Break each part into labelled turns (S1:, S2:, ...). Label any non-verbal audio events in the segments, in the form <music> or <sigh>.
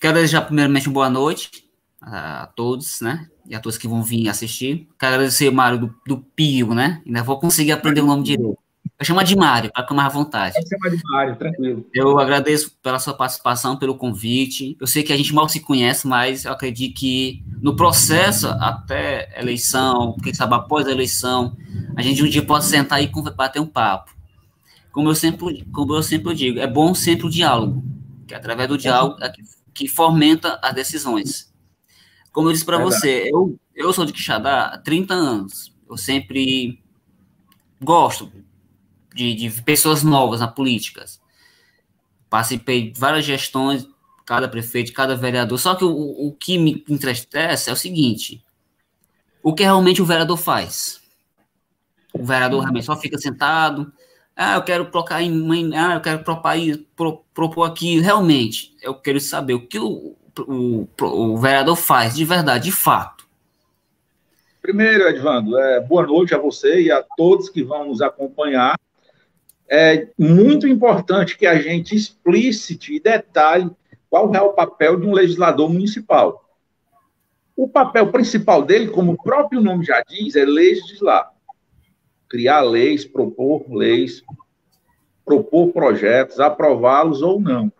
S1: Quero desejar primeiramente uma boa noite a, todos, né? E a todos que vão vir assistir. Quero agradecer o Mário do, do Pio, né? Ainda vou conseguir aprender o nome direito. Eu chamo de Mário, para ficar mais à vontade.
S2: Pode chamar de Mário, tranquilo.
S1: Eu agradeço pela sua participação, pelo convite. Eu sei que a gente mal se conhece, mas eu acredito que no processo, até eleição, quem sabe após a eleição, a gente um dia pode sentar e bater um papo. Como eu sempre, como eu sempre digo, é bom sempre o diálogo, que através do diálogo é que, que fomenta as decisões. Como eu disse para você, eu, eu sou de Quixadá há 30 anos. Eu sempre gosto de, de pessoas novas na política. Participei de várias gestões, cada prefeito, cada vereador. Só que o, o que me entristece é o seguinte: o que realmente o vereador faz? O vereador realmente só fica sentado. Ah, eu quero colocar em. Ah, eu quero propor, pro, propor aqui. Realmente, eu quero saber o que o, o, o vereador faz de verdade, de fato.
S2: Primeiro, Edvando, é, boa noite a você e a todos que vão nos acompanhar é muito importante que a gente explicite e detalhe qual é o papel de um legislador municipal. O papel principal dele, como o próprio nome já diz, é legislar. Criar leis, propor leis, propor projetos, aprová-los ou não.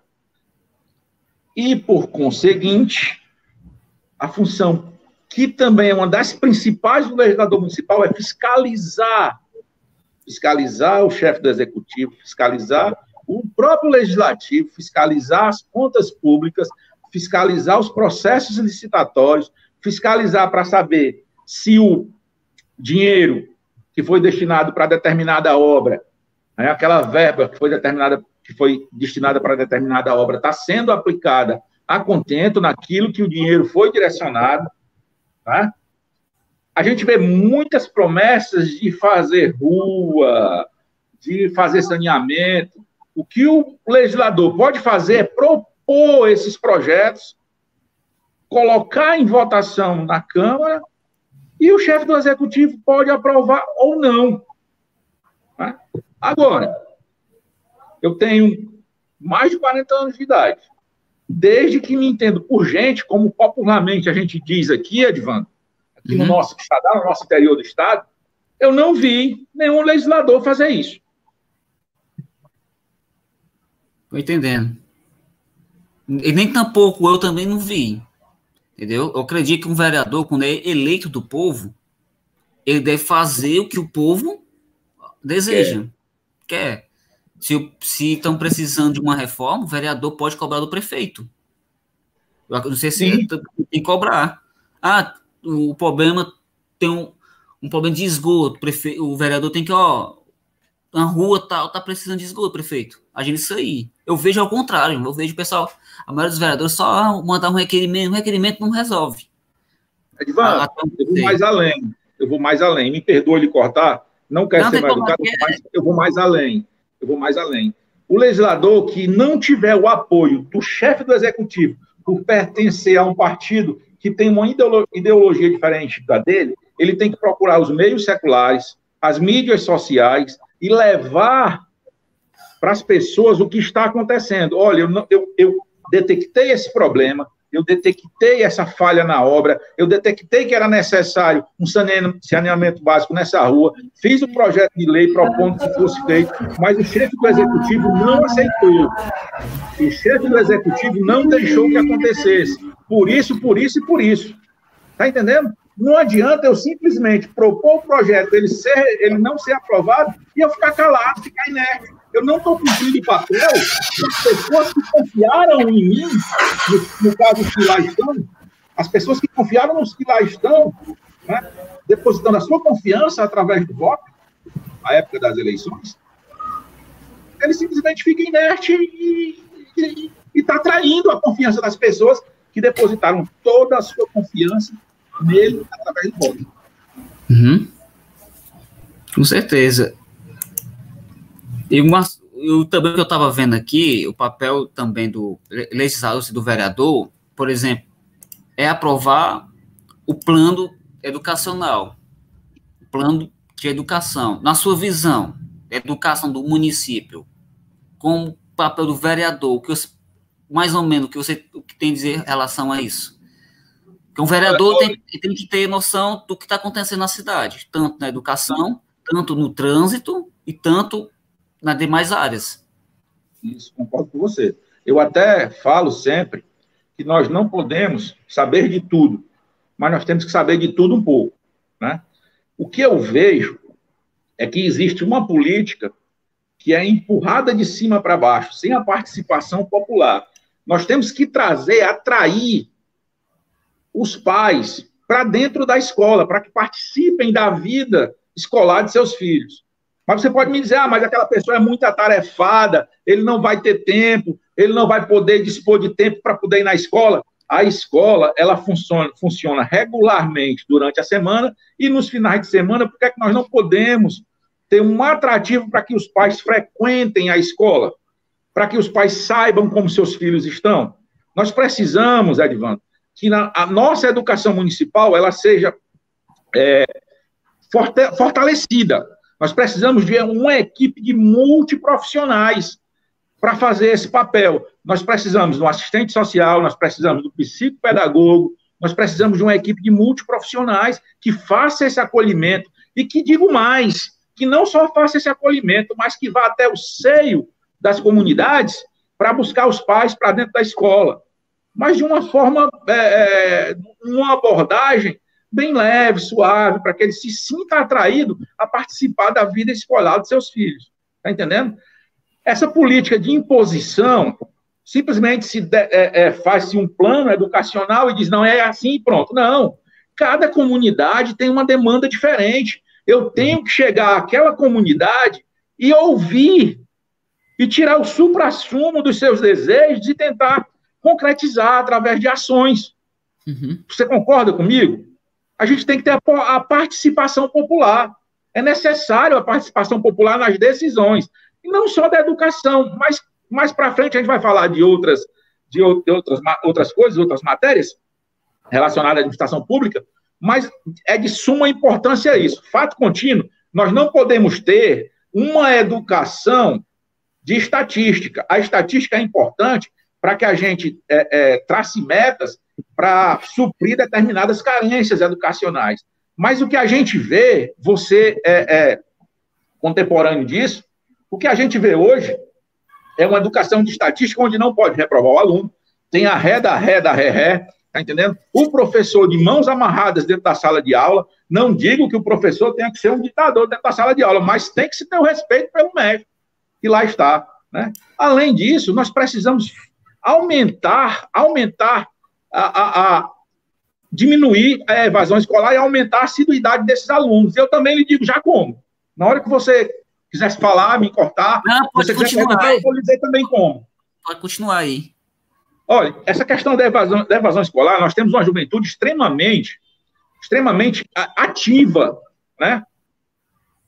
S2: E, por conseguinte, a função que também é uma das principais do legislador municipal é fiscalizar fiscalizar o chefe do executivo, fiscalizar o próprio legislativo, fiscalizar as contas públicas, fiscalizar os processos licitatórios, fiscalizar para saber se o dinheiro que foi destinado para determinada obra, né, aquela verba que foi determinada, que foi destinada para determinada obra, está sendo aplicada a contento naquilo que o dinheiro foi direcionado, tá? a gente vê muitas promessas de fazer rua, de fazer saneamento. O que o legislador pode fazer é propor esses projetos, colocar em votação na Câmara e o chefe do executivo pode aprovar ou não. Né? Agora, eu tenho mais de 40 anos de idade. Desde que me entendo por gente, como popularmente a gente diz aqui, Edvando, aqui uhum. no nosso estado, no nosso interior do estado, eu não vi nenhum legislador fazer isso.
S1: Estou entendendo. E nem tampouco eu também não vi. Entendeu? Eu acredito que um vereador, quando é eleito do povo, ele deve fazer o que o povo deseja. Quer. Quer. Se estão precisando de uma reforma, o vereador pode cobrar do prefeito. Eu não sei se tem que cobrar. Ah, o problema tem um, um problema de esgoto, prefe... o vereador tem que, ó, a rua tal tá precisando de esgoto, prefeito. Agir isso aí. Eu vejo ao contrário, eu vejo o pessoal, a maioria dos vereadores só mandar um requerimento, um requerimento não resolve.
S2: Edvan, ah, eu vou mais além. Eu vou mais além. Me perdoe ele cortar. Não quer não ser mais educado, mas eu vou mais além. Eu vou mais além. O legislador que não tiver o apoio do chefe do executivo por pertencer a um partido que tem uma ideologia diferente da dele, ele tem que procurar os meios seculares, as mídias sociais e levar para as pessoas o que está acontecendo. Olha, eu, eu, eu detectei esse problema, eu detectei essa falha na obra, eu detectei que era necessário um saneamento básico nessa rua, fiz o um projeto de lei propondo que fosse feito, mas o chefe do executivo não aceitou. O chefe do executivo não deixou que acontecesse. Por isso, por isso e por isso. Está entendendo? Não adianta eu simplesmente propor o projeto, ele, ser, ele não ser aprovado, e eu ficar calado, ficar inerte. Eu não estou cumprindo o papel das pessoas que confiaram em mim, no, no caso que lá estão, as pessoas que confiaram nos que lá estão, né, depositando a sua confiança através do voto, na época das eleições, ele simplesmente fica inerte e está traindo a confiança das pessoas que depositaram toda a sua confiança nele através do voto.
S1: Uhum. Com certeza. E uma, eu também que eu estava vendo aqui, o papel também do legislador do vereador, por exemplo, é aprovar o plano educacional, o plano de educação, na sua visão, educação do município, com o papel do vereador, que mais ou menos, o que você o que tem a dizer em relação a isso? Porque um vereador tem, tem que ter noção do que está acontecendo na cidade, tanto na educação, tanto no trânsito e tanto nas demais áreas.
S2: Isso, concordo com você. Eu até falo sempre que nós não podemos saber de tudo, mas nós temos que saber de tudo um pouco. Né? O que eu vejo é que existe uma política que é empurrada de cima para baixo, sem a participação popular. Nós temos que trazer, atrair os pais para dentro da escola, para que participem da vida escolar de seus filhos. Mas você pode me dizer, ah, mas aquela pessoa é muito atarefada, ele não vai ter tempo, ele não vai poder dispor de tempo para poder ir na escola. A escola, ela funciona, funciona regularmente durante a semana e nos finais de semana, por que, é que nós não podemos ter um atrativo para que os pais frequentem a escola, para que os pais saibam como seus filhos estão. Nós precisamos, Edvando, que na, a nossa educação municipal ela seja é, forte, fortalecida. Nós precisamos de uma equipe de multiprofissionais para fazer esse papel. Nós precisamos do assistente social, nós precisamos do psicopedagogo, nós precisamos de uma equipe de multiprofissionais que faça esse acolhimento e que, digo mais, que não só faça esse acolhimento, mas que vá até o seio das comunidades para buscar os pais para dentro da escola. Mas de uma forma, é, é, uma abordagem bem leve, suave, para que ele se sinta atraído a participar da vida escolar dos seus filhos. Está entendendo? Essa política de imposição simplesmente se é, é, faz-se um plano educacional e diz, não, é assim e pronto. Não. Cada comunidade tem uma demanda diferente. Eu tenho que chegar àquela comunidade e ouvir e tirar o supra-sumo dos seus desejos e tentar concretizar através de ações. Uhum. Você concorda comigo? A gente tem que ter a, a participação popular. É necessário a participação popular nas decisões. E não só da educação, mas mais para frente a gente vai falar de outras, de outras, outras coisas, outras matérias relacionadas à administração pública, mas é de suma importância isso. Fato contínuo, nós não podemos ter uma educação de estatística. A estatística é importante para que a gente é, é, trace metas para suprir determinadas carências educacionais. Mas o que a gente vê, você é, é contemporâneo disso, o que a gente vê hoje é uma educação de estatística onde não pode reprovar o aluno, tem a ré da ré da ré ré, Está entendendo? O professor de mãos amarradas dentro da sala de aula, não digo que o professor tenha que ser um ditador dentro da sala de aula, mas tem que se ter o respeito pelo mestre, que lá está. Né? Além disso, nós precisamos aumentar, aumentar a, a, a, diminuir a evasão escolar e aumentar a assiduidade desses alunos. Eu também lhe digo já como. Na hora que você quisesse falar, me cortar,
S1: não,
S2: você. Quiser, eu vou lhe dizer também como.
S1: Pode continuar aí.
S2: Olha, essa questão da evasão, da evasão escolar, nós temos uma juventude extremamente, extremamente ativa, né?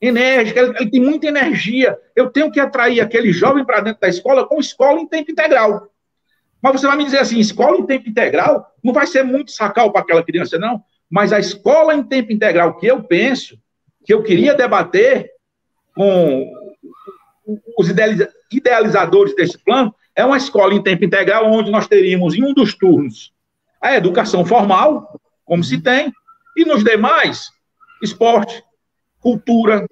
S2: Enérgica, ele tem muita energia. Eu tenho que atrair aquele jovem para dentro da escola com escola em tempo integral. Mas você vai me dizer assim, escola em tempo integral não vai ser muito sacal para aquela criança, não. Mas a escola em tempo integral que eu penso, que eu queria debater com os idealizadores desse plano, é uma escola em tempo integral onde nós teríamos em um dos turnos a educação formal, como se tem, e nos demais, esporte, cultura,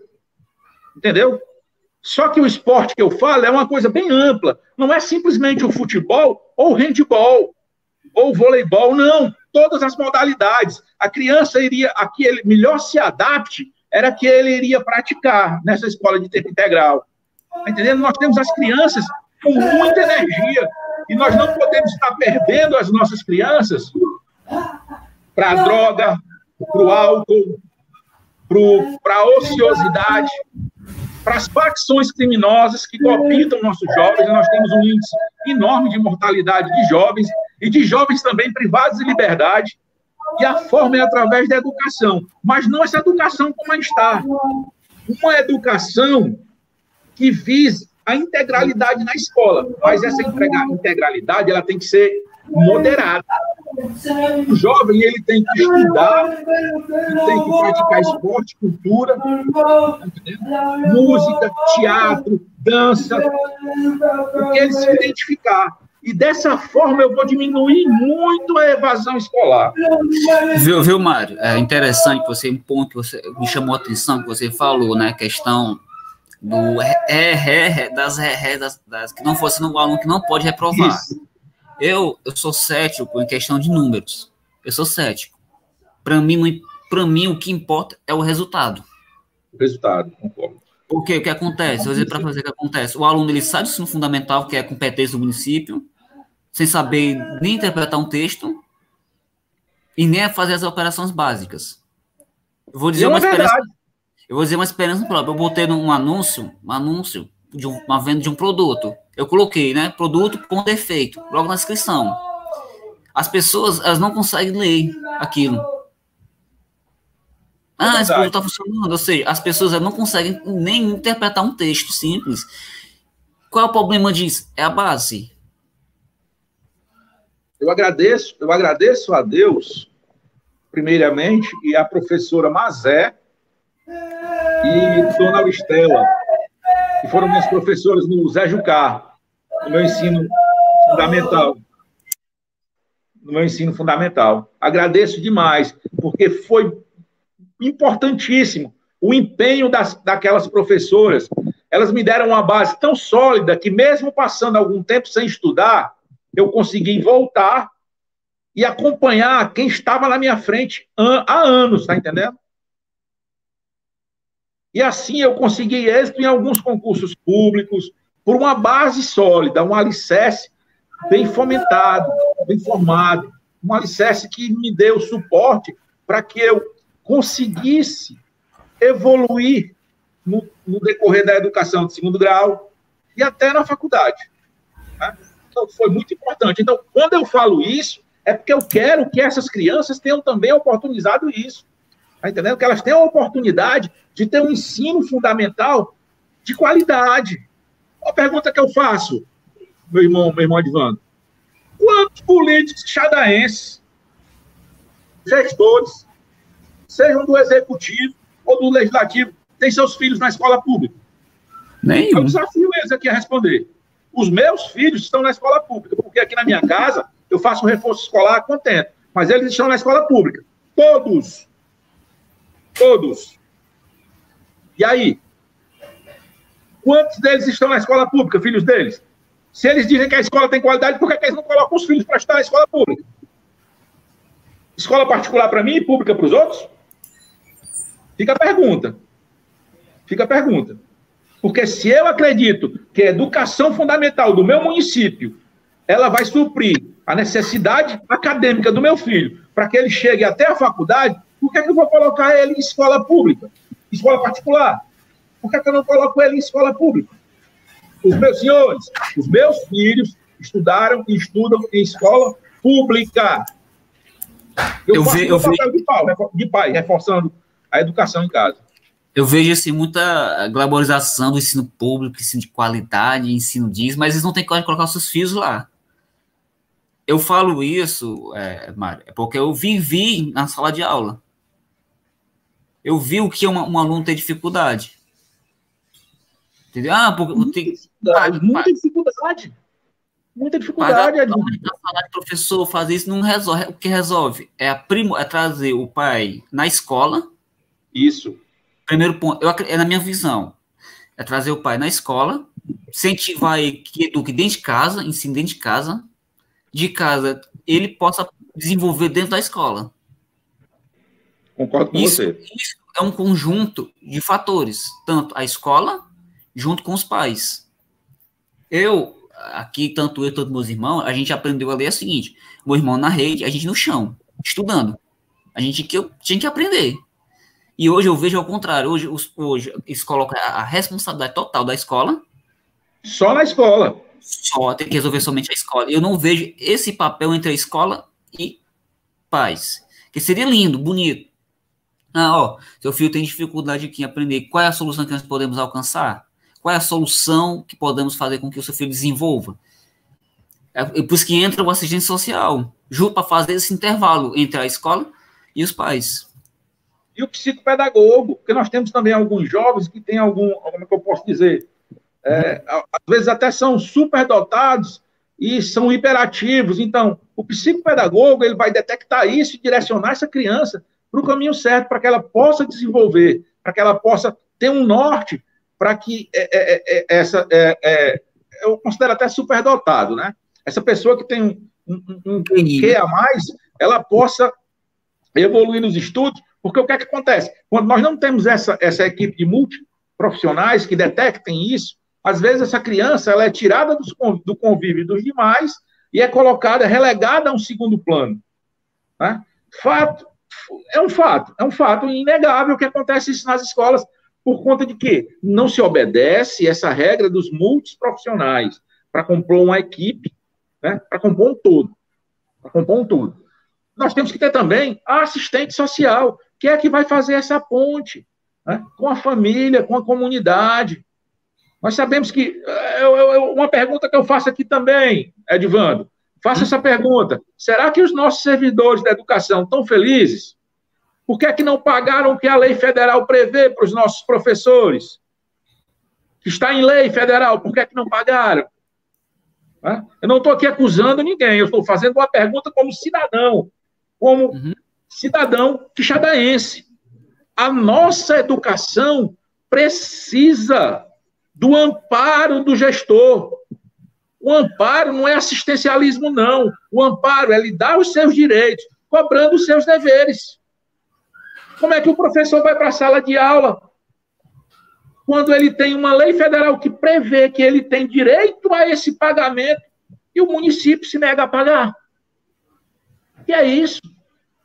S2: entendeu? Só que o esporte que eu falo é uma coisa bem ampla, não é simplesmente o futebol ou o handball ou o voleibol, não, todas as modalidades. A criança iria, a que ele melhor se adapte, era que ele iria praticar nessa escola de tempo integral. Tá entendendo? Nós temos as crianças com muita energia. E nós não podemos estar perdendo as nossas crianças para a droga, para o álcool, para a ociosidade, para as facções criminosas que copiam nossos jovens. Nós temos um índice enorme de mortalidade de jovens e de jovens também privados de liberdade. E a forma é através da educação, mas não essa educação como está. Uma educação que vise a integralidade na escola, mas essa integralidade ela tem que ser moderada. O jovem ele tem que estudar, tem que praticar esporte, cultura, música, teatro, dança, porque ele se identificar. E dessa forma eu vou diminuir muito a evasão escolar.
S1: Viu, viu Mário? É interessante você, um ponto que você, me chamou a atenção, que você falou, né? Questão do é, é, das, é, das, das que não fosse no aluno que não pode reprovar. Isso. Eu, eu sou cético em questão de números. Eu sou cético. Para mim, para mim, o que importa é o resultado.
S2: O resultado, concordo.
S1: Porque o que acontece? Dizer para fazer o que acontece. O aluno ele sabe o ensino fundamental, que é a competência do município, sem saber nem interpretar um texto e nem fazer as operações básicas. Eu vou dizer uma é experiência. Eu vou dizer uma experiência própria. Eu botei num anúncio, um anúncio de um, uma venda de um produto. Eu coloquei, né? Produto com defeito, logo na descrição. As pessoas, elas não conseguem ler aquilo. Ah, é esse produto está funcionando. Ou seja, as pessoas não conseguem nem interpretar um texto simples. Qual é o problema disso? É a base.
S2: Eu agradeço, eu agradeço a Deus, primeiramente, e a professora Mazé e Dona Estela, que foram minhas professoras no Zé Jucá, no meu ensino fundamental. No meu ensino fundamental. Agradeço demais, porque foi importantíssimo o empenho das, daquelas professoras. Elas me deram uma base tão sólida que, mesmo passando algum tempo sem estudar, eu consegui voltar e acompanhar quem estava na minha frente há anos, tá entendendo? E assim eu consegui êxito em alguns concursos públicos, por uma base sólida, um alicerce bem fomentado, bem formado, um alicerce que me deu suporte para que eu conseguisse evoluir no, no, decorrer da educação de segundo grau e até na faculdade. Né? Então, foi muito importante. Então, quando eu falo isso, é porque eu quero que essas crianças tenham também oportunizado isso. Está entendendo? Que elas tenham a oportunidade de ter um ensino fundamental de qualidade. Uma pergunta que eu faço, meu irmão, meu irmão Advando. Quantos políticos xadaenses, gestores, sejam do executivo ou do legislativo, têm seus filhos na escola pública?
S1: Nenhum.
S2: Eu desafio eles aqui a responder. Os meus filhos estão na escola pública, porque aqui na minha casa eu faço um reforço escolar contento, mas eles estão na escola pública. Todos. Todos. E aí? Quantos deles estão na escola pública, filhos deles? Se eles dizem que a escola tem qualidade, por que, eles não colocam os filhos para estudar na escola pública? Escola particular para mim e pública para os outros? Fica a pergunta. Fica a pergunta. Porque se eu acredito que a educação fundamental do meu município ela vai suprir a necessidade acadêmica do meu filho para que ele chegue até a faculdade, por que, é que eu vou colocar ele em escola pública, escola particular? Por que, é que eu não coloco ele em escola pública? Os meus senhores, os meus filhos estudaram e estudam em escola pública. Eu, eu faço o papel de pai, de pai, reforçando a educação em casa
S1: eu vejo assim, muita glamorização do ensino público, ensino de qualidade, ensino disso, mas eles não têm coragem de colocar os seus filhos lá. Eu falo isso, é, Mário, é porque eu vivi na sala de aula. Eu vi o que uma, um aluno tem dificuldade. Entendeu? Ah, porque
S2: muita,
S1: tem,
S2: dificuldade, muita dificuldade. Muita dificuldade. Pagar,
S1: falar de professor fazer isso não resolve. O que resolve é, a primo, é trazer o pai na escola.
S2: Isso
S1: Primeiro ponto, eu, é na minha visão, é trazer o pai na escola, incentivar ele que eduque dentro de casa, ensine dentro de casa, de casa ele possa desenvolver dentro da escola.
S2: Concordo com
S1: isso,
S2: você.
S1: Isso é um conjunto de fatores, tanto a escola junto com os pais. Eu, aqui, tanto eu quanto meus irmãos, a gente aprendeu a ler o seguinte: meu irmão na rede, a gente no chão, estudando. A gente que tinha que aprender. E hoje eu vejo ao contrário. Hoje, os, hoje eles colocam a responsabilidade total da escola.
S2: Só na escola.
S1: Só, tem que resolver somente a escola. Eu não vejo esse papel entre a escola e pais. Que seria lindo, bonito. Ah, ó, seu filho tem dificuldade aqui em aprender. Qual é a solução que nós podemos alcançar? Qual é a solução que podemos fazer com que o seu filho desenvolva? É, é por isso que entra o assistente social, junto para fazer esse intervalo entre a escola e os pais
S2: e o psicopedagogo, porque nós temos também alguns jovens que têm algum, como é que eu posso dizer, é, às vezes até são superdotados e são hiperativos. Então, o psicopedagogo ele vai detectar isso e direcionar essa criança para o caminho certo, para que ela possa desenvolver, para que ela possa ter um norte, para que é, é, é, é essa. É, eu considero até superdotado, né? Essa pessoa que tem um, um, um, que a mais, ela possa evoluir nos estudos, porque o que é que acontece? Quando nós não temos essa, essa equipe de multiprofissionais que detectem isso, às vezes essa criança ela é tirada do convívio dos demais e é colocada, relegada a um segundo plano. Né? Fato, é um fato, é um fato inegável que acontece isso nas escolas, por conta de que não se obedece essa regra dos multiprofissionais para compor uma equipe, né? para compor um todo. Para compor um todo. Nós temos que ter também a assistente social, que é a que vai fazer essa ponte né? com a família, com a comunidade. Nós sabemos que. É, é, é uma pergunta que eu faço aqui também, Edvando. Faça essa pergunta. Será que os nossos servidores da educação estão felizes? Por que é que não pagaram o que a lei federal prevê para os nossos professores? Que está em lei federal, por que é que não pagaram? Eu não estou aqui acusando ninguém, eu estou fazendo uma pergunta como cidadão, como uhum. cidadão quixadaense. A nossa educação precisa do amparo do gestor. O amparo não é assistencialismo, não. O amparo é lhe dar os seus direitos, cobrando os seus deveres. Como é que o professor vai para a sala de aula quando ele tem uma lei federal que prevê que ele tem direito a esse pagamento e o município se nega a pagar? E é isso.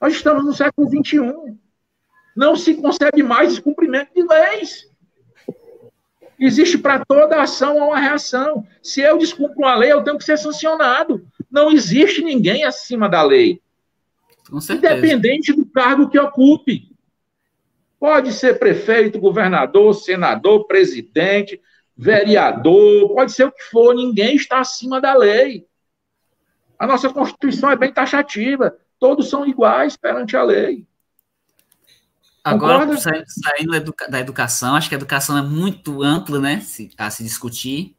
S2: Nós estamos no século XXI. Não se concebe mais descumprimento de leis. Existe para toda ação uma reação. Se eu descumpro uma lei, eu tenho que ser sancionado. Não existe ninguém acima da lei. Independente do cargo que ocupe. Pode ser prefeito, governador, senador, presidente, vereador, pode ser o que for, ninguém está acima da lei. A nossa Constituição é bem taxativa. Todos são iguais perante a lei.
S1: Agora, saindo da educação, acho que a educação é muito ampla, né, a se discutir.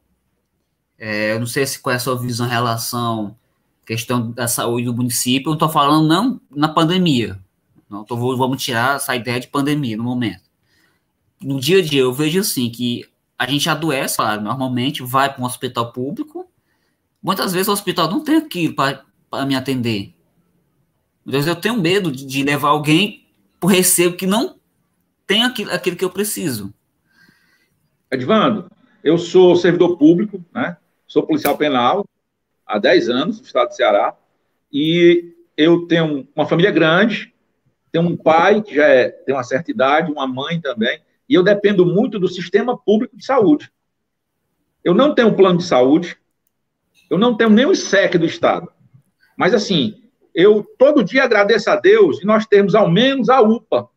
S1: É, eu não sei se qual é a sua visão em relação à questão da saúde do município. Eu estou falando não na pandemia. Não tô, vamos tirar essa ideia de pandemia no momento. No dia a dia, eu vejo assim que a gente adoece, claro, normalmente vai para um hospital público. Muitas vezes o hospital não tem aquilo para me atender. Muitas vezes eu tenho medo de, de levar alguém por receio que não tem aquilo, aquilo que eu preciso.
S2: Edvando, eu sou servidor público, né? sou policial penal há 10 anos no estado de Ceará, e eu tenho uma família grande, tenho um pai que já é, tem uma certa idade, uma mãe também, e eu dependo muito do sistema público de saúde. Eu não tenho plano de saúde, eu não tenho nem o ISEC do Estado. Mas, assim, eu todo dia agradeço a Deus e nós temos ao menos a UPA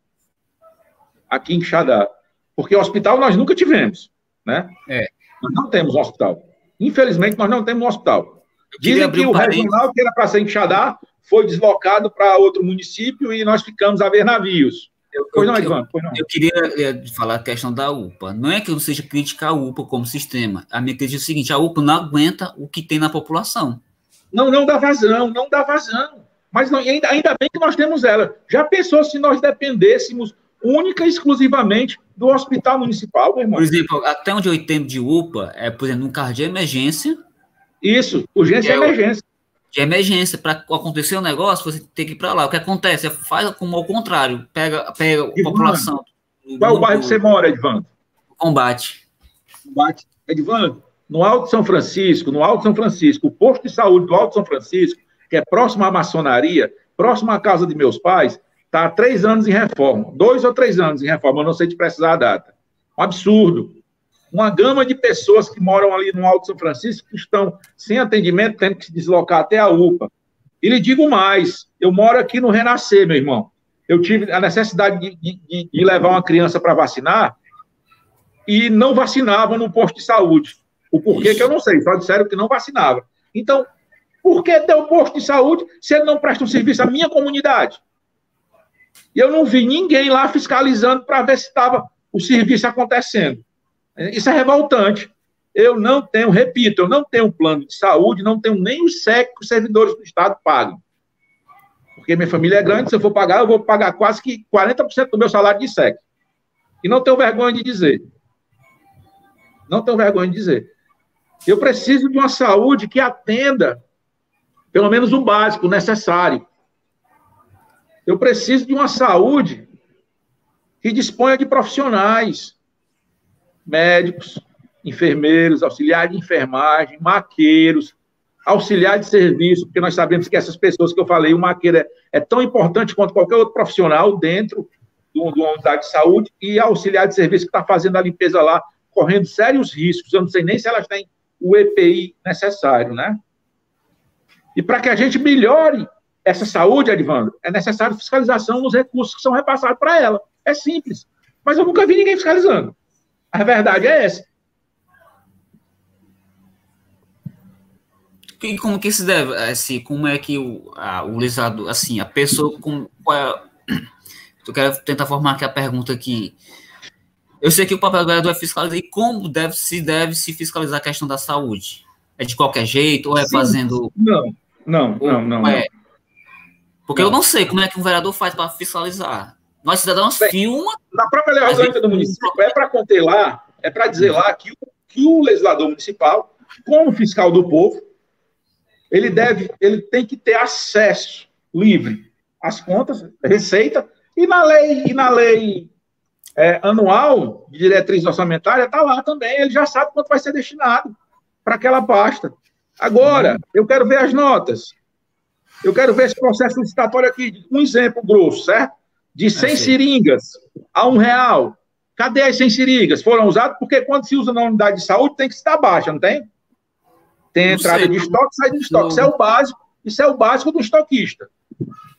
S2: aqui em Xadá. Porque hospital nós nunca tivemos, né? É. Nós não temos hospital. Infelizmente, nós não temos um hospital. Dizem que o regional, que era para ser em Xadá, foi deslocado para outro município e nós ficamos a ver navios.
S1: Eu, pois não, Ivan, pois não. Eu queria falar a questão da UPA. Não é que eu seja criticar a UPA como sistema. A minha crítica é o seguinte: a UPA não aguenta o que tem na população.
S2: Não, não dá vazão, não dá vazão. Mas não, ainda, ainda bem que nós temos ela. Já pensou se nós dependêssemos única e exclusivamente do hospital municipal, meu irmão?
S1: Por exemplo, até onde eu entendo de UPA, é, por exemplo, um de emergência.
S2: Isso, urgência e é emergência.
S1: De emergência, para acontecer um negócio, você tem que ir para lá. O que acontece? É, faz como ao contrário, pega, pega a população.
S2: Qual é o bairro que você mora, Edvando?
S1: Combate.
S2: Combate. Edvando, no Alto São Francisco, no Alto São Francisco, o posto de saúde do Alto São Francisco que é próximo à maçonaria, próximo à casa de meus pais, está há três anos em reforma. Dois ou três anos em reforma, eu não sei te precisar a data. Um absurdo. Uma gama de pessoas que moram ali no Alto São Francisco que estão sem atendimento, tendo que se deslocar até a UPA. E lhe digo mais, eu moro aqui no Renascer, meu irmão. Eu tive a necessidade de, de, de levar uma criança para vacinar e não vacinavam no posto de saúde. O porquê Isso. que eu não sei, só disseram que não vacinava. Então, por que ter um posto de saúde se ele não presta um serviço à minha comunidade? E eu não vi ninguém lá fiscalizando para ver se estava o serviço acontecendo. Isso é revoltante. eu não tenho, repito, eu não tenho plano de saúde, não tenho nem o SEC que os servidores do Estado pagam. Porque minha família é grande, se eu for pagar, eu vou pagar quase que 40% do meu salário de SEC. E não tenho vergonha de dizer. Não tenho vergonha de dizer. Eu preciso de uma saúde que atenda pelo menos o básico necessário. Eu preciso de uma saúde que disponha de profissionais, médicos, enfermeiros, auxiliares de enfermagem, maqueiros, auxiliar de serviço, porque nós sabemos que essas pessoas que eu falei, o maqueiro é, é tão importante quanto qualquer outro profissional dentro de uma unidade de saúde, e auxiliar de serviço que está fazendo a limpeza lá, correndo sérios riscos, eu não sei nem se elas têm o EPI necessário, né? E para que a gente melhore essa saúde, Edvando, é necessário fiscalização nos recursos que são repassados para ela. É simples. Mas eu nunca vi ninguém fiscalizando. A verdade é essa.
S1: E como que se deve, assim, como é que o, a, o legislador, assim, a pessoa, com, qual é, <clears throat> eu quero tentar formar aqui a pergunta aqui, eu sei que o papel do vereador é fiscalizar, e como deve, se deve se fiscalizar a questão da saúde? É de qualquer jeito, ou é Sim. fazendo...
S2: Não, não, não, não. É?
S1: Porque não. eu não sei como é que um vereador faz para fiscalizar. Nós cidadãos filma...
S2: Na própria lei orgânica do município, é para conter lá, é para dizer lá que, que o legislador municipal, como fiscal do povo, ele deve, ele tem que ter acesso livre às contas, receita, e na lei, e na lei é, anual de diretriz orçamentária está lá também, ele já sabe quanto vai ser destinado para aquela pasta. Agora, eu quero ver as notas. Eu quero ver esse processo licitatório aqui, um exemplo grosso, certo? De 100 é seringas a um real. Cadê as 100 seringas? Foram usadas porque quando se usa na unidade de saúde tem que estar baixa, não tem? Tem entrada de estoque, saída de estoque. Não. Isso é o básico, isso é o básico do estoquista.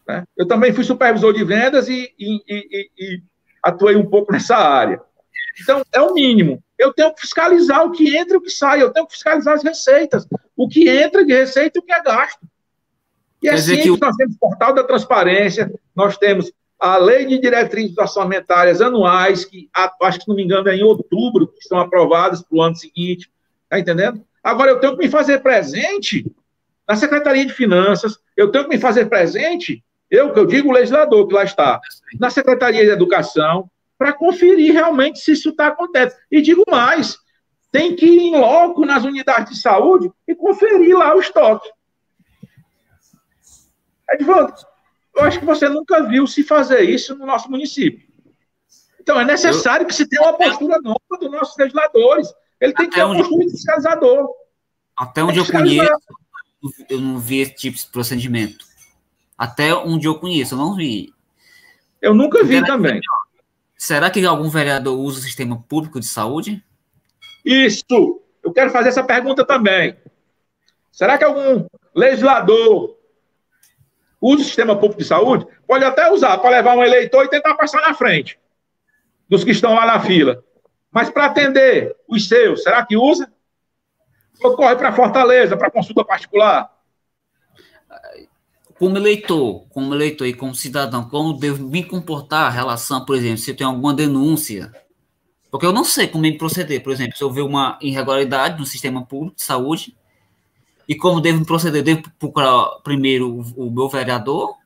S2: Né? Eu também fui supervisor de vendas e, e, e, e, atuei um pouco nessa área. Então, é o mínimo. Eu tenho que fiscalizar o que entra e o que sai, eu tenho que fiscalizar as receitas, o que entra de receita e o que é gasto. E Quer assim que nós temos o portal da transparência, nós temos a lei de diretrizes orçamentárias anuais, que acho que, se não me engano, é em outubro, que estão aprovadas para o ano seguinte. Está entendendo? Agora, eu tenho que me fazer presente na Secretaria de Finanças, eu tenho que me fazer presente, eu que eu digo o legislador que lá está, na Secretaria de Educação, para conferir realmente se isso está acontecendo. E digo mais, tem que ir em loco nas unidades de saúde e conferir lá o estoque. Edvaldo, eu acho que você nunca viu se fazer isso no nosso município. Então, é necessário que se tenha uma postura nova dos nossos legisladores. Ele tem que ter um postura de fiscalizador.
S1: Até onde eu conheço, eu não vi esse tipo de procedimento. Até onde eu conheço, eu não vi.
S2: Eu nunca vi também.
S1: será que algum vereador usa o sistema público de saúde?
S2: Isso! Eu quero fazer essa pergunta também. Será que algum legislador usa o sistema público de saúde? Pode até usar para levar um eleitor e tentar passar na frente dos que estão lá na fila. Mas para atender os seus, será que usa? Ou corre para Fortaleza, para consulta particular?
S1: Como eleitor, como eleitor e como cidadão, como devo me comportar em relação, por exemplo, se eu tenho alguma denúncia? Porque eu não sei como me proceder, por exemplo, se eu ver uma irregularidade no sistema público de saúde, e como devo proceder? Devo procurar primeiro o, o meu vereador,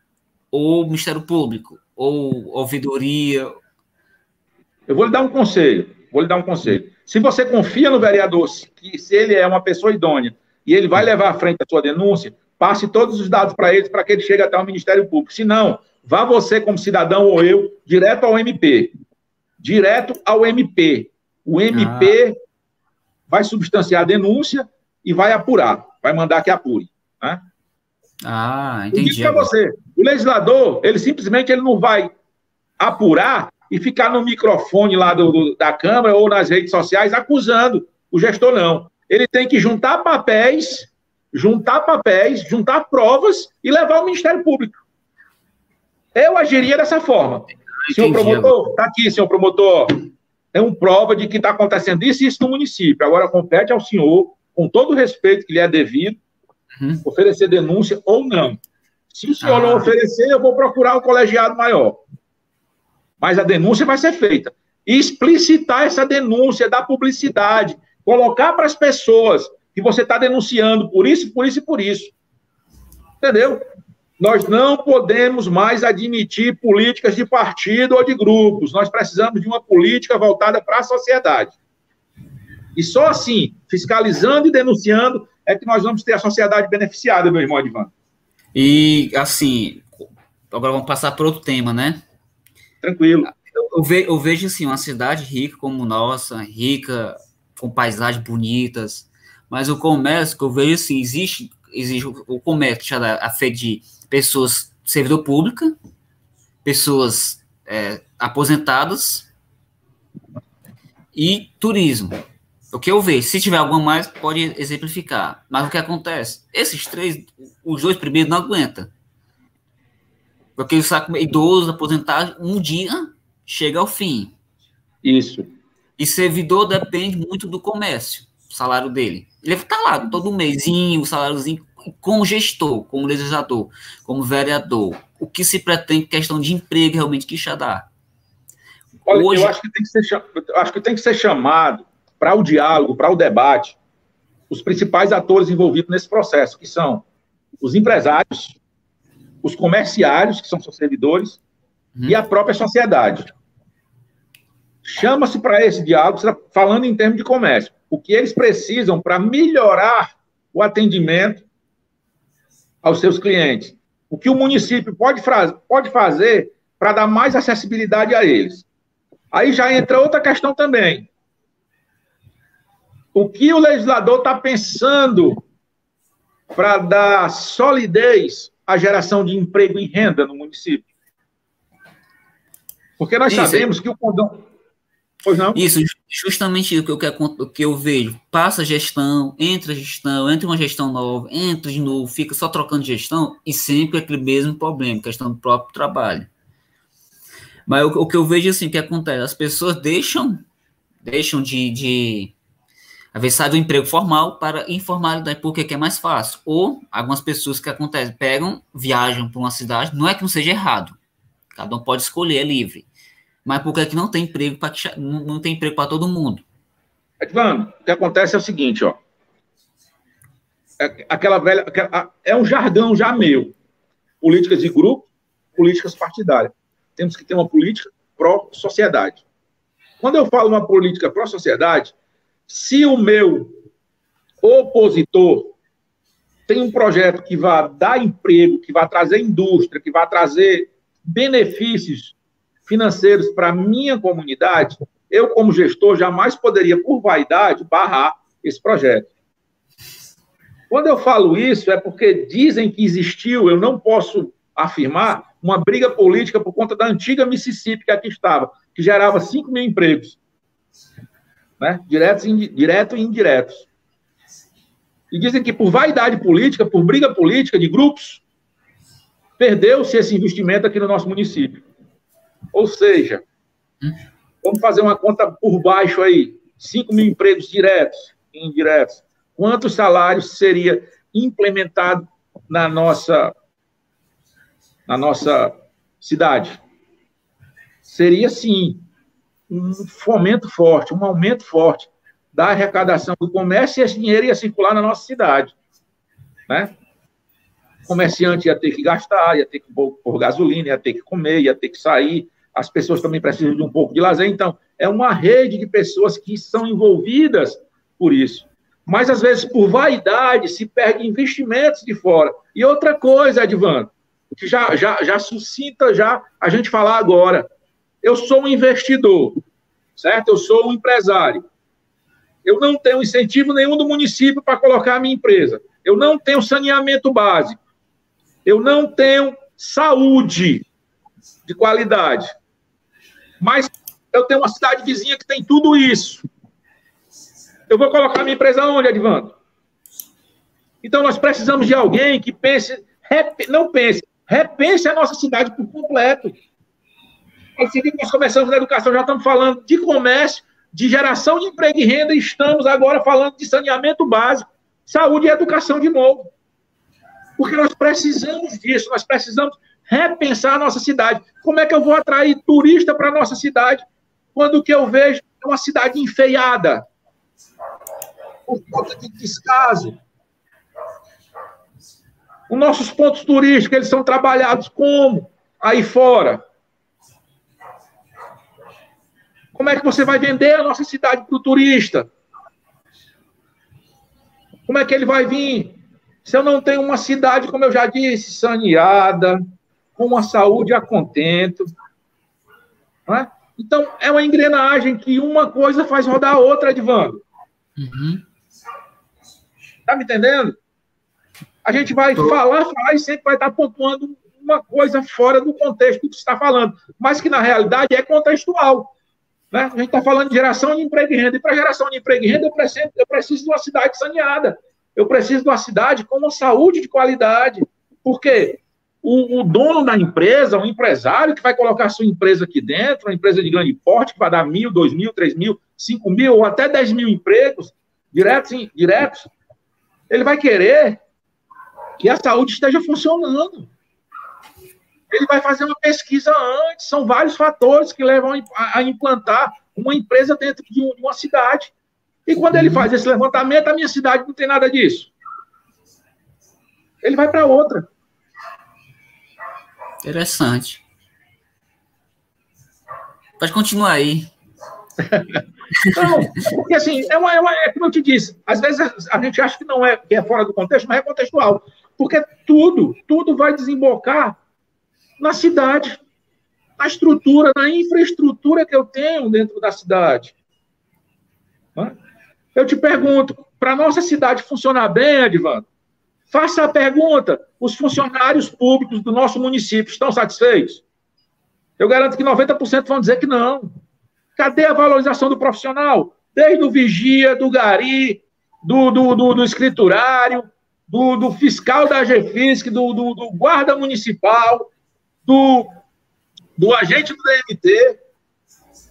S1: ou o Ministério Público, ou ouvidoria?
S2: Eu vou lhe dar um conselho. Vou lhe dar um conselho. Se você confia no vereador, que se ele é uma pessoa idônea e ele vai levar à frente a sua denúncia, passe todos os dados para ele para que ele chegue até o Ministério Público. Se não, vá você como cidadão ou eu direto ao MP. Direto ao MP. O MP ah. vai substanciar a denúncia e vai apurar, vai mandar que apure. Né?
S1: Ah, entendi.
S2: para você, o legislador, ele simplesmente ele não vai apurar e ficar no microfone lá do, do, da Câmara ou nas redes sociais acusando o gestor, não. Ele tem que juntar papéis, juntar papéis, juntar provas e levar ao Ministério Público. Eu agiria dessa forma. Senhor promotor, está aqui, senhor promotor. É uma prova de que está acontecendo isso e isso no município. Agora compete ao senhor, com todo o respeito que lhe é devido, uhum. oferecer denúncia ou não. Se o senhor ah. não oferecer, eu vou procurar o um colegiado maior mas a denúncia vai ser feita. E explicitar essa denúncia da publicidade, Colocar para as pessoas que você está denunciando por isso, por isso e por isso. Entendeu? Nós não podemos mais admitir políticas de partido ou de grupos. Nós precisamos de uma política voltada para a sociedade. E só assim, fiscalizando e denunciando, é que nós vamos ter a sociedade beneficiada, meu irmão Edvan.
S1: E, assim, agora vamos passar para outro tema, né?
S2: Tranquilo.
S1: Eu, ve, eu vejo, assim, uma cidade rica como nossa, rica, com paisagens bonitas, mas o comércio que eu vejo, assim, existe, existe o comércio a feito de pessoas servidor pública, pessoas é, aposentadas e turismo. O que eu vejo, se tiver alguma mais, pode exemplificar. Mas o que acontece? Esses três, os dois primeiros não aguentam. Porque o saco idoso, aposentado, um dia chega ao fim.
S2: Isso.
S1: E servidor depende muito do comércio, o salário dele. Ele está lá todo mêsinho, o saláriozinho, como gestor, como legislador, como vereador. O que se pretende questão de emprego realmente que já dá.
S2: Olha, Hoje... eu acho que tem que ser, acho que tem que ser chamado para o diálogo, para o debate, os principais atores envolvidos nesse processo, que são os empresários, os comerciários, que são seus servidores, uhum. e a própria sociedade. Chama-se para esse diálogo, falando em termos de comércio, o que eles precisam para melhorar o atendimento aos seus clientes. O que o município pode, pode fazer para dar mais acessibilidade a eles. Aí já entra outra questão também o que o legislador está pensando para dar solidez à geração de emprego e renda no município? Porque nós Isso. sabemos que o condão.
S1: Pois não? Isso, justamente o que, eu, o que eu vejo. Passa a gestão, entra a gestão, entra uma gestão nova, entra de novo, fica só trocando gestão e sempre aquele mesmo problema, questão do próprio trabalho. Mas o, o que eu vejo assim, o que acontece? As pessoas deixam, deixam de, de às vezes sai do emprego formal para informalidade, porque é mais fácil. Ou algumas pessoas que acontecem, pegam, viajam para uma cidade, não é que não seja errado. Cada um pode escolher, é livre. Mas porque é que não tem emprego para não tem emprego para todo mundo.
S2: Edvando, o que acontece é o seguinte, ó. É, aquela velha. Aquela, é um jargão já meu. Políticas de grupo, políticas partidárias. Temos que ter uma política pró-sociedade. Quando eu falo uma política pró-sociedade, se o meu opositor tem um projeto que vai dar emprego, que vai trazer indústria, que vai trazer benefícios financeiros para a minha comunidade, eu, como gestor, jamais poderia, por vaidade, barrar esse projeto. Quando eu falo isso, é porque dizem que existiu, eu não posso afirmar, uma briga política por conta da antiga Mississippi que aqui estava, que gerava 5 mil empregos né? diretos, direto e indiretos. E dizem que por vaidade política, por briga política de grupos, perdeu-se esse investimento aqui no nosso município. Ou seja, vamos fazer uma conta por baixo aí, 5 mil empregos diretos e indiretos. Quantos salários seria implementado na nossa, na nossa cidade? Seria, sim, um fomento forte, um aumento forte da arrecadação do comércio e esse dinheiro ia circular na nossa cidade. Né? O comerciante ia ter que gastar, ia ter que pôr gasolina, ia ter que comer, ia ter que sair. As pessoas também precisam de um pouco de lazer. Então, é uma rede de pessoas que são envolvidas por isso. Mas, às vezes, por vaidade, se perde investimentos de fora. E outra coisa, Edvan, que já, já, já suscita já a gente falar agora. Eu sou um investidor, certo? Eu sou um empresário. Eu não tenho incentivo nenhum do município para colocar a minha empresa. Eu não tenho saneamento básico. Eu não tenho saúde de qualidade. Mas eu tenho uma cidade vizinha que tem tudo isso. Eu vou colocar minha empresa onde, Advando? Então nós precisamos de alguém que pense, não pense, repense a nossa cidade por completo. Assim que nós começamos na educação, já estamos falando de comércio, de geração de emprego e renda, e estamos agora falando de saneamento básico, saúde e educação de novo. Porque nós precisamos disso, nós precisamos repensar a nossa cidade. Como é que eu vou atrair turista para a nossa cidade quando o que eu vejo é uma cidade enfeiada? por conta de descaso. Os nossos pontos turísticos, eles são trabalhados como? Aí fora. Como é que você vai vender a nossa cidade para o turista? Como é que ele vai vir? Se eu não tenho uma cidade, como eu já disse, saneada, com uma saúde a contento. É? Então, é uma engrenagem que uma coisa faz rodar a outra, Edvando. Uhum. Tá me entendendo? A gente vai Tô. falar, falar e sempre vai estar pontuando uma coisa fora do contexto que está falando, mas que na realidade é contextual. Né? A gente está falando de geração de emprego e renda, e para geração de emprego e renda eu preciso, eu preciso de uma cidade saneada, eu preciso de uma cidade com uma saúde de qualidade. Por quê? O, o, dono da empresa, o empresário que vai colocar sua empresa aqui dentro, uma empresa de grande porte, que vai dar mil, dois mil, três mil, cinco mil ou até dez mil empregos, diretos, diretos, ele vai querer que a saúde esteja funcionando. Ele vai fazer uma pesquisa antes, são vários fatores que levam a, implantar uma empresa dentro de, um, uma cidade. E quando ele faz esse levantamento, a minha cidade não tem nada disso. Ele vai para outra.
S1: Interessante. Pode continuar aí. <laughs>
S2: Não, porque assim, é, uma, é, uma, é, como eu te disse, às vezes a, a, gente acha que não é, que é fora do contexto, mas é contextual. Porque tudo, tudo vai desembocar na cidade, na estrutura, na infraestrutura que eu tenho dentro da cidade. Eu te pergunto, para a nossa cidade funcionar bem, Edvando, faça a pergunta: os funcionários públicos do nosso município estão satisfeitos? Eu garanto que 90% vão dizer que não. Cadê a valorização do profissional? Desde o vigia, do gari, do, do, do, do escriturário, do, do, fiscal da GFISC, do, do, do guarda municipal, do, do agente do DMT,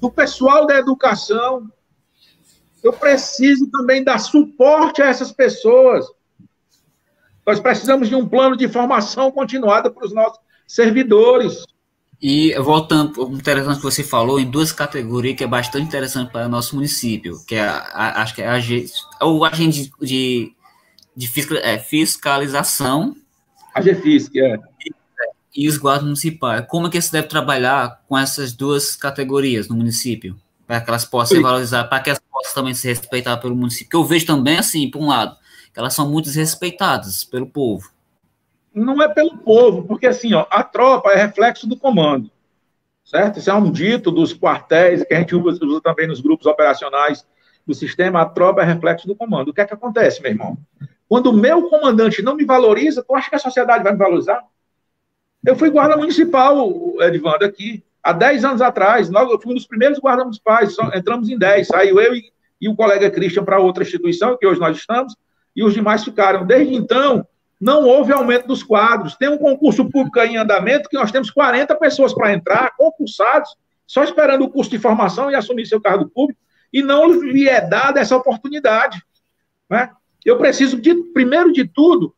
S2: do pessoal da educação, eu preciso também dar suporte a essas pessoas. Nós precisamos de um plano de formação continuada para os nossos servidores.
S1: E voltando, interessante que você falou em duas categorias que é bastante interessante para o nosso município, que é a, acho que é a, o agente de, de é, fiscalização.
S2: A GFISC, é.
S1: E, os guardas municipais. Como é que se deve trabalhar com essas duas categorias no município? Para que elas possam ser valorizadas, para que elas possam também ser respeitadas pelo município. Que eu vejo também, assim, por um lado, que elas são muito desrespeitadas pelo povo.
S2: Não é pelo povo, porque assim, ó, a tropa é reflexo do comando, certo? Isso é um dito dos quartéis que a gente usa, usa também nos grupos operacionais do sistema. A tropa é reflexo do comando. O que é que acontece, meu irmão? Quando o meu comandante não me valoriza, tu acha que a sociedade vai me valorizar? Eu fui guarda municipal, Edvando, aqui há 10 anos atrás, nós, eu fui um dos primeiros guardas municipais, só, entramos em 10, saiu eu e, e o colega Christian para outra instituição, que hoje nós estamos, e os demais ficaram. Desde então, não houve aumento dos quadros. Tem um concurso público em andamento que nós temos 40 pessoas para entrar, concursados, só esperando o curso de formação e assumir seu cargo público, e não lhe é dada essa oportunidade. Né? Eu preciso, de, primeiro de tudo,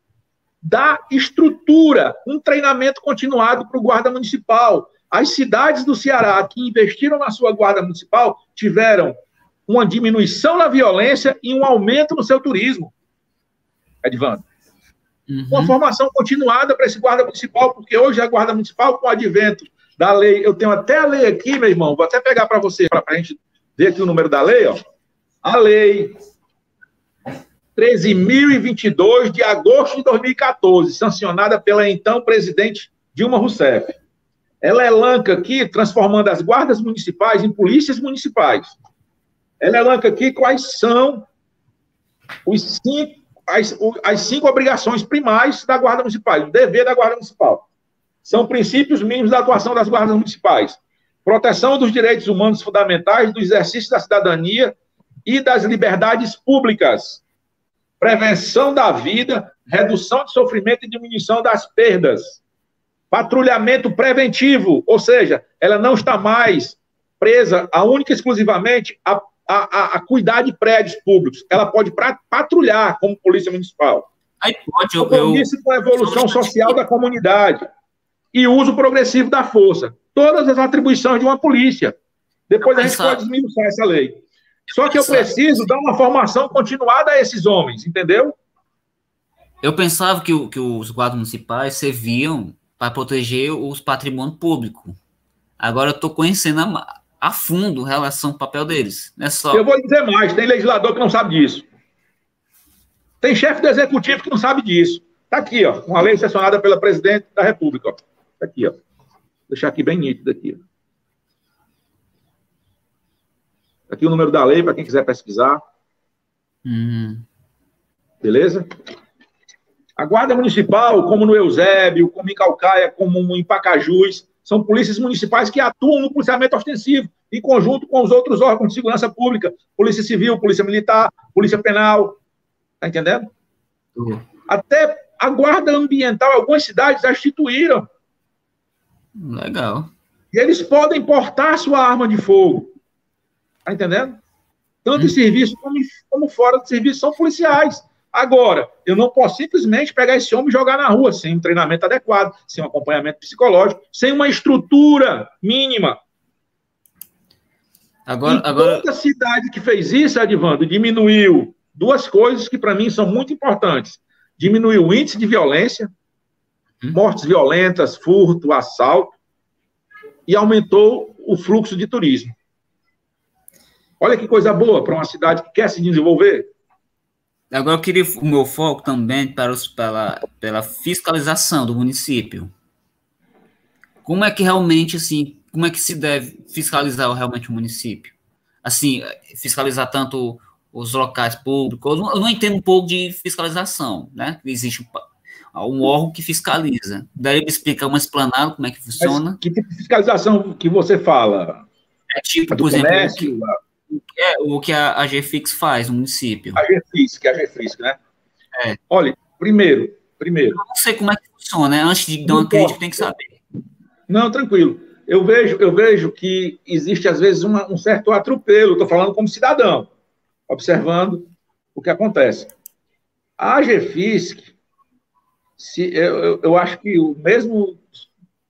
S2: da estrutura, um treinamento continuado para o guarda municipal, as cidades do Ceará que investiram na sua guarda municipal tiveram uma diminuição na violência e um aumento no seu turismo. Edvando. Uhum. Uma formação continuada para esse guarda municipal, porque hoje a guarda municipal, com o advento da lei, eu tenho até a lei aqui, meu irmão, vou até pegar para você, para a gente ver aqui o número da lei, ó. A lei 13.022 de agosto de 2014, sancionada pela então presidente Dilma Rousseff. Ela elanca aqui, transformando as guardas municipais em polícias municipais. Ela elanca aqui quais são os cinco, as, as cinco obrigações primais da Guarda Municipal, o dever da Guarda Municipal. São princípios mínimos da atuação das guardas municipais. Proteção dos direitos humanos fundamentais, do exercício da cidadania e das liberdades públicas. Prevenção da vida, redução de sofrimento e diminuição das perdas Patrulhamento preventivo, ou seja, ela não está mais presa a única e exclusivamente a, a, a, cuidar de prédios públicos. Ela pode pra, patrulhar como polícia municipal.
S1: Aí pode, eu,
S2: Compromisso com a evolução social da comunidade e uso progressivo da força. Todas as atribuições de uma polícia. Depois a gente pode esmiuçar essa lei. Só que eu preciso dar uma formação continuada a esses homens, entendeu?
S1: Eu pensava que, que os guardas municipais serviam para proteger os patrimônio público. Agora eu estou conhecendo a, a fundo relação ao papel deles. Não é só...
S2: Eu vou dizer mais, tem legislador que não sabe disso. Tem chefe do executivo que não sabe disso. Está aqui, ó, uma lei sancionada pela presidente da República. Está aqui, ó. Vou deixar aqui bem nítido aqui. Tá aqui o número da lei para quem quiser pesquisar.
S1: Uhum.
S2: Beleza? A Guarda Municipal, como no Eusébio, como em Calcaia, como em Pacajus, são polícias municipais que atuam no policiamento ostensivo, em conjunto com os outros órgãos de segurança pública, Polícia Civil, Polícia Militar, Polícia Penal. Tá entendendo?
S1: Uhum.
S2: Até a Guarda Ambiental, algumas cidades já instituíram.
S1: Legal.
S2: E eles podem portar sua arma de fogo. Tá entendendo? Tanto em serviço como, como fora de serviço são policiais. Agora, eu não posso simplesmente pegar esse homem e jogar na rua sem um treinamento adequado, sem um acompanhamento psicológico, sem uma estrutura mínima.
S1: Agora, e agora...
S2: toda cidade que fez isso, Advando, diminuiu duas coisas que para mim são muito importantes. Diminuiu o índice de violência, hum. mortes violentas, furto, assalto, e aumentou o fluxo de turismo. Olha que coisa boa para uma cidade que quer se desenvolver.
S1: Agora eu queria o meu foco também para os, pela, pela fiscalização do município. Como é que realmente, assim, como é que se deve fiscalizar realmente o município? Assim, fiscalizar tanto os locais públicos. Eu não, eu não entendo um pouco de fiscalização, né? Existe um, um órgão que fiscaliza. Daí me explica uma explanada como é que funciona. Mas
S2: que tipo de fiscalização que você fala?
S1: É tipo, por exemplo, comércio, é o que a, a GFIX faz no município.
S2: A GFIX, que é a GFIX, né?
S1: É.
S2: Olha, primeiro, primeiro. Eu
S1: não sei como é que funciona, né? Antes de dar uma crítica, tem que saber.
S2: Não, tranquilo. Eu vejo, eu vejo que existe, às vezes, uma, um certo atropelo, estou falando como cidadão, observando o que acontece. A GFISC, se, eu, eu, eu acho que o mesmo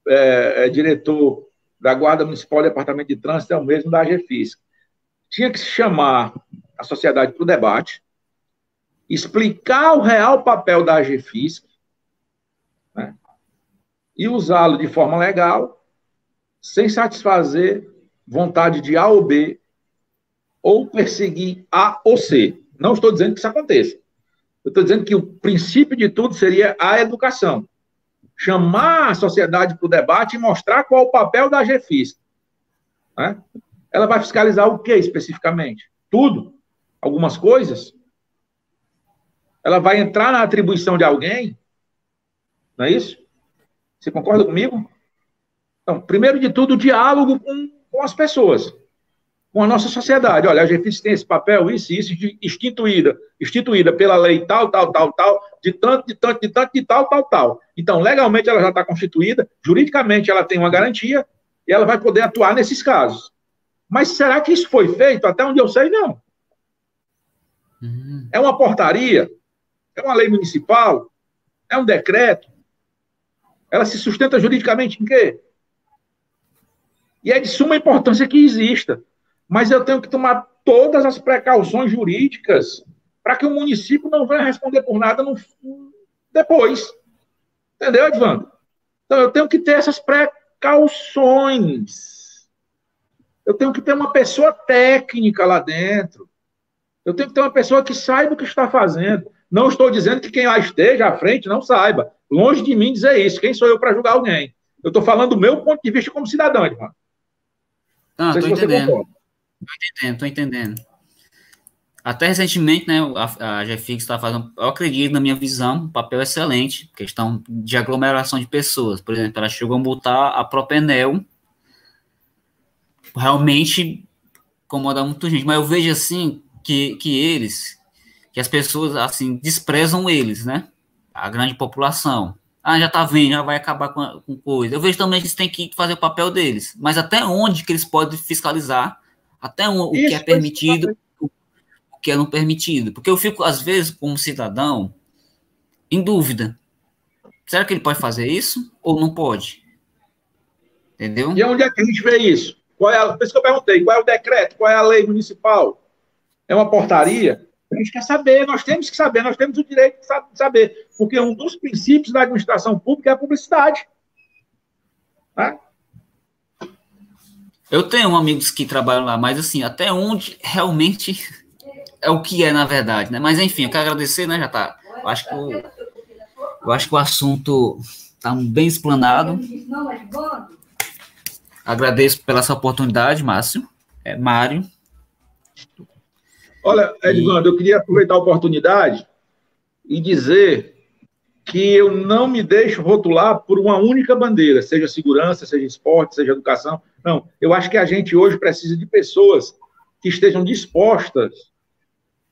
S2: é, é, diretor da Guarda Municipal do Departamento de Trânsito é o mesmo da GFISC tinha que chamar a sociedade para o debate, explicar o real papel da AGFISC né, e usá-lo de forma legal, sem satisfazer vontade de A ou B, ou perseguir A ou C. Não estou dizendo que isso aconteça. Eu estou dizendo que o princípio de tudo seria a educação. Chamar a sociedade para o debate e mostrar qual é o papel da AGFISC. Né? Ela vai fiscalizar o que especificamente? Tudo? Algumas coisas? Ela vai entrar na atribuição de alguém? Não é isso? Você concorda comigo? Então, primeiro de tudo, o diálogo com, com as pessoas, com a nossa sociedade. Olha, a gente tem esse papel, isso isso, instituída, instituída pela lei tal, tal, tal, tal, de tanto, de tanto, de tanto, de tal, tal, tal. Então, legalmente ela já está constituída, juridicamente ela tem uma garantia e ela vai poder atuar nesses casos. Mas será que isso foi feito? Até onde eu sei, não.
S1: Uhum.
S2: É uma portaria? É uma lei municipal? É um decreto? Ela se sustenta juridicamente em quê? E é de suma importância que exista. Mas eu tenho que tomar todas as precauções jurídicas para que o município não venha responder por nada no, depois. Entendeu, Edvando? Então eu tenho que ter essas precauções. Eu tenho que ter uma pessoa técnica lá dentro. Eu tenho que ter uma pessoa que saiba o que está fazendo. Não estou dizendo que quem lá esteja à frente não saiba. Longe de mim dizer isso. Quem sou eu para julgar alguém? Eu estou falando do meu ponto de vista como cidadão, irmão.
S1: Ah, estou entendendo. Estou entendendo, estou entendendo. Até recentemente, né, a, a GFIX está fazendo, eu acredito, na minha visão, um papel excelente, questão de aglomeração de pessoas. Por exemplo, ela chegou a multar a própria Enel realmente incomoda muito gente. Mas eu vejo assim que, que eles, que as pessoas assim desprezam eles, né? A grande população. Ah, já tá vendo, já vai acabar com, com coisa. Eu vejo também que eles têm que fazer o papel deles. Mas até onde que eles podem fiscalizar? Até o, o que é permitido, o, o que é não permitido? Porque eu fico, às vezes, como cidadão, em dúvida. Será que ele pode fazer isso ou não pode? Entendeu?
S2: E onde é que a gente vê isso? Qual é a, por isso que eu perguntei, qual é o decreto, qual é a lei municipal? É uma portaria? A gente quer saber, nós temos que saber, nós temos o direito de saber, porque um dos princípios da administração pública é a publicidade. Tá?
S1: Eu tenho amigos que trabalham lá, mas assim, até onde realmente é o que é, na verdade, né? Mas enfim, eu quero agradecer, né? Já tá. Eu acho que o, eu acho que o assunto está bem explanado. Agradeço pela essa oportunidade, Márcio. É, Mário.
S2: Olha, Edvando, e... eu queria aproveitar a oportunidade e dizer que eu não me deixo rotular por uma única bandeira, seja segurança, seja esporte, seja educação. Não, eu acho que a gente hoje precisa de pessoas que estejam dispostas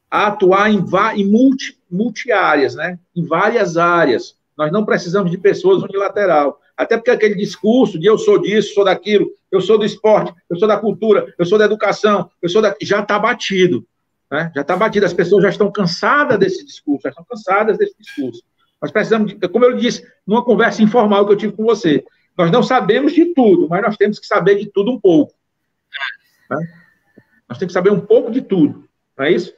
S2: a atuar em, em multi, multi-áreas, né? em várias áreas. Nós não precisamos de pessoas unilateral. Até porque aquele discurso de eu sou disso, sou daquilo, eu sou do esporte, eu sou da cultura, eu sou da educação, eu sou da... já está batido. Né? Já está batido. As pessoas já estão cansadas desse discurso, já estão cansadas desse discurso. Nós precisamos, de, como eu disse, numa conversa informal que eu tive com você, nós não sabemos de tudo, mas nós temos que saber de tudo um pouco. Né? Nós temos que saber um pouco de tudo, não é isso?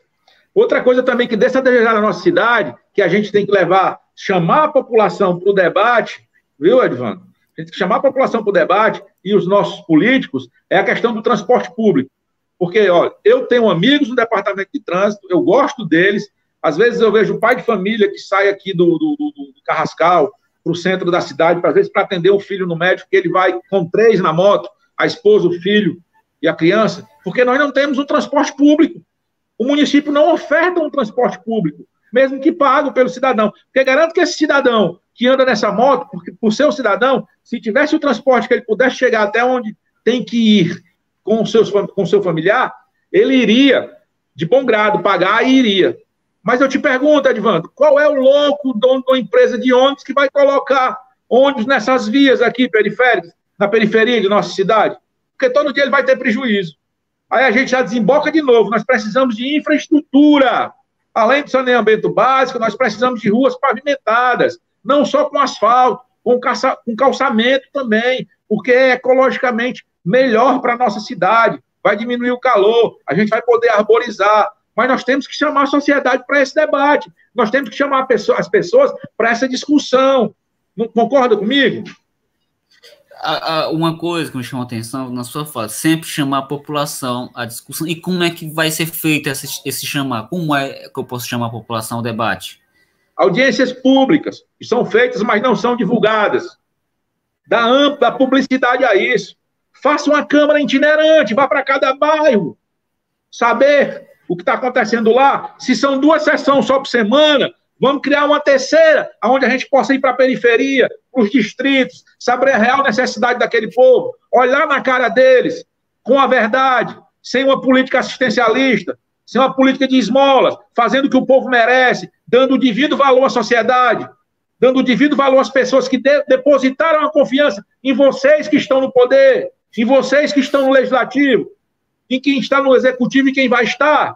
S2: Outra coisa também que deixa a desejar na nossa cidade, que a gente tem que levar, chamar a população para o debate, viu, Edvando? A gente tem que chamar a população para o debate e os nossos políticos, é a questão do transporte público. Porque, olha, eu tenho amigos no departamento de trânsito, eu gosto deles, às vezes eu vejo um pai de família que sai aqui do, do, do, do Carrascal para o centro da cidade, às vezes para atender o filho no médico, que ele vai com três na moto, a esposa, o filho e a criança, porque nós não temos um transporte público. O município não oferta um transporte público, mesmo que pago pelo cidadão. Porque garanto que esse cidadão que anda nessa moto, porque, por ser um cidadão, se tivesse o transporte que ele pudesse chegar até onde tem que ir com o seu, com seu familiar, ele iria de bom grado pagar e iria. Mas eu te pergunto, Edvando, qual é o louco dono da empresa de ônibus que vai colocar ônibus nessas vias aqui periféricas, na periferia de nossa cidade? Porque todo dia ele vai ter prejuízo. Aí a gente já desemboca de novo. Nós precisamos de infraestrutura. Além do saneamento básico, nós precisamos de ruas pavimentadas, não só com asfalto, com, caça, com calçamento também, porque é ecologicamente melhor para a nossa cidade, vai diminuir o calor, a gente vai poder arborizar, mas nós temos que chamar a sociedade para esse debate, nós temos que chamar as pessoas para essa discussão. Não concorda comigo?
S1: Uma coisa que me chamou a atenção na sua fala, sempre chamar a população à discussão. E como é que vai ser feito esse, esse chamar? Como é que eu posso chamar a população ao debate?
S2: Audiências públicas, que são feitas, mas não são divulgadas. Dá ampla publicidade a isso. Faça uma câmara itinerante, vá para cada bairro. Saber o que está acontecendo lá. Se são duas sessões só por semana, vamos criar uma terceira, onde a gente possa ir para a periferia, os distritos, saber a real necessidade daquele povo, olhar na cara deles, com a verdade, sem uma política assistencialista, sem uma política de esmolas, fazendo o que o povo merece, dando o devido valor à sociedade, dando o devido valor às pessoas que de depositaram a confiança em vocês que estão no poder, em vocês que estão no legislativo, em quem está no executivo e quem vai estar.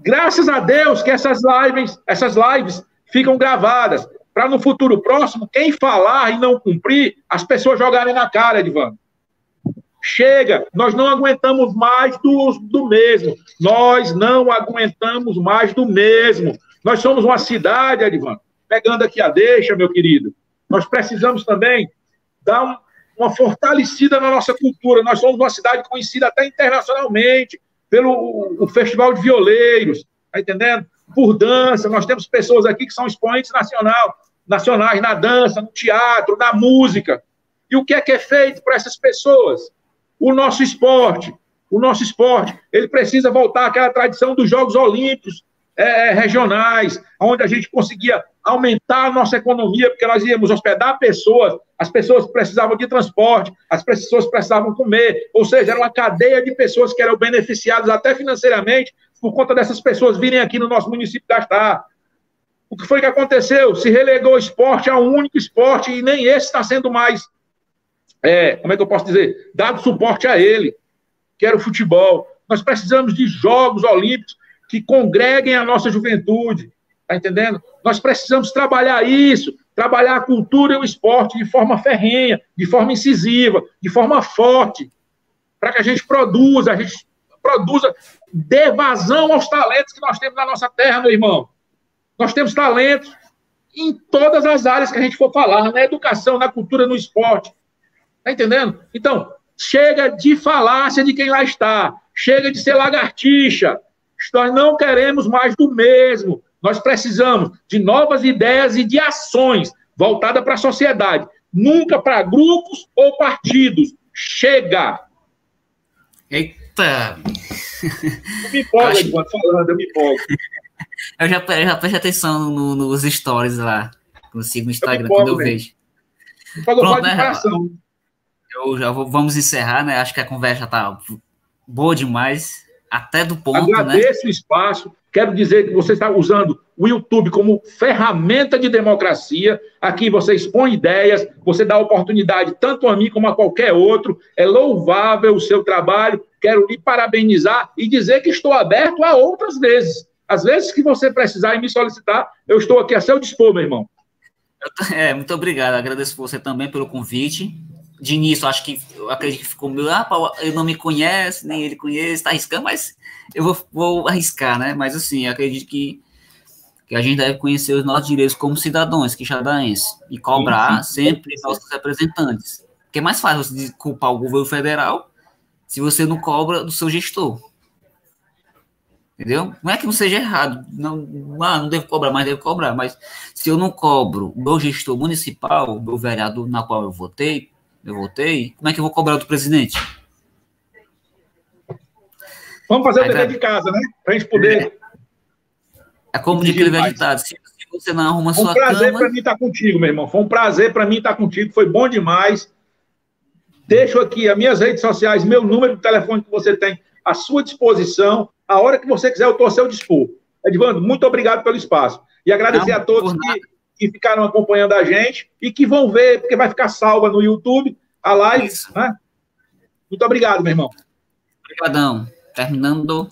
S2: Graças a Deus que essas lives, essas lives ficam gravadas, para no futuro próximo, quem falar e não cumprir, as pessoas jogarem na cara, Edvan. Chega, nós não aguentamos mais do, do mesmo. Nós não aguentamos mais do mesmo. Nós somos uma cidade, Edvan. Pegando aqui a deixa, meu querido. Nós precisamos também dar um, uma fortalecida na nossa cultura. Nós somos uma cidade conhecida até internacionalmente pelo o Festival de Violeiros, tá entendendo? Por dança, nós temos pessoas aqui que são expoentes nacional, nacionais na dança, no teatro, na música. E o que é que é feito para essas pessoas? O nosso esporte, o nosso esporte, ele precisa voltar àquela tradição dos Jogos Olímpicos é, regionais, onde a gente conseguia aumentar a nossa economia, porque nós íamos hospedar pessoas, as pessoas precisavam de transporte, as pessoas precisavam comer, ou seja, era uma cadeia de pessoas que eram beneficiadas até financeiramente por conta dessas pessoas virem aqui no nosso município gastar. O que foi que aconteceu? Se relegou o esporte a um único esporte e nem esse está sendo mais, é, como é que eu posso dizer, dado suporte a ele, que era o futebol. Nós precisamos de Jogos Olímpicos que congreguem a nossa juventude, tá entendendo? Nós precisamos trabalhar isso, trabalhar a cultura e o esporte de forma ferrenha, de forma incisiva, de forma forte, para que a gente produza, a gente produza, dê vazão aos talentos que nós temos na nossa terra, meu irmão. Nós temos talentos em todas as áreas que a gente for falar, na educação, na cultura, no esporte. Tá entendendo? Então, chega de falácia de quem lá está. Chega de ser lagartixa. Nós não queremos mais do mesmo. Nós precisamos de novas ideias e de ações voltadas para a sociedade, nunca para grupos ou partidos. Chega!
S1: Eita!
S2: Eu me empolgo, acho... falando, eu me empolgo.
S1: Eu já, eu já prestei atenção no, nos stories lá, no sigo no Instagram, quando eu vejo.
S2: Pronto, né?
S1: Eu já vou, vamos encerrar, né? Acho que a conversa tá boa demais, até do ponto,
S2: né? Agradeço
S1: né?
S2: o espaço. Quero dizer que você está usando o YouTube como ferramenta de democracia. Aqui você expõe ideias, você dá oportunidade tanto a mim como a qualquer outro. É louvável o seu trabalho. Quero lhe parabenizar e dizer que estou aberto a outras vezes. Às vezes que você precisar e me solicitar, eu estou aqui a seu dispor, meu irmão.
S1: É, muito obrigado. Agradeço você também pelo convite. De início, acho que eu acredito que ficou meio, ah, ele não me conhece, nem ele conhece, está arriscando, mas eu vou, vou arriscar, né? Mas assim, acredito que, que a gente deve conhecer os nossos direitos como cidadãos quixadaenses e cobrar sim, sim. sempre nossos representantes. Porque é mais fácil você culpar o governo federal se você não cobra do seu gestor. Entendeu? Não é que não seja errado, não, ah, não devo cobrar, mas devo cobrar. Mas se eu não cobro o meu gestor municipal, o meu vereador na qual eu votei, eu votei, como é que eu vou cobrar do presidente?
S2: Vamos fazer o dever de casa, né? Para a gente poder.
S1: É, como de aquele ditado: se, se você não arruma Foi
S2: um
S1: sua
S2: cama. Foi um prazer para mim estar contigo, meu irmão. Foi um prazer para mim estar contigo. Foi bom demais. Deixo aqui as minhas redes sociais, meu número de telefone que você tem à sua disposição. A hora que você quiser, eu estou ao seu dispor. Edvando, muito obrigado pelo espaço. E agradecer Não, a todos que, que, ficaram acompanhando a gente e que vão ver, porque vai ficar salva no YouTube, a live. Né? Muito obrigado, meu irmão.
S1: Obrigadão. Terminando.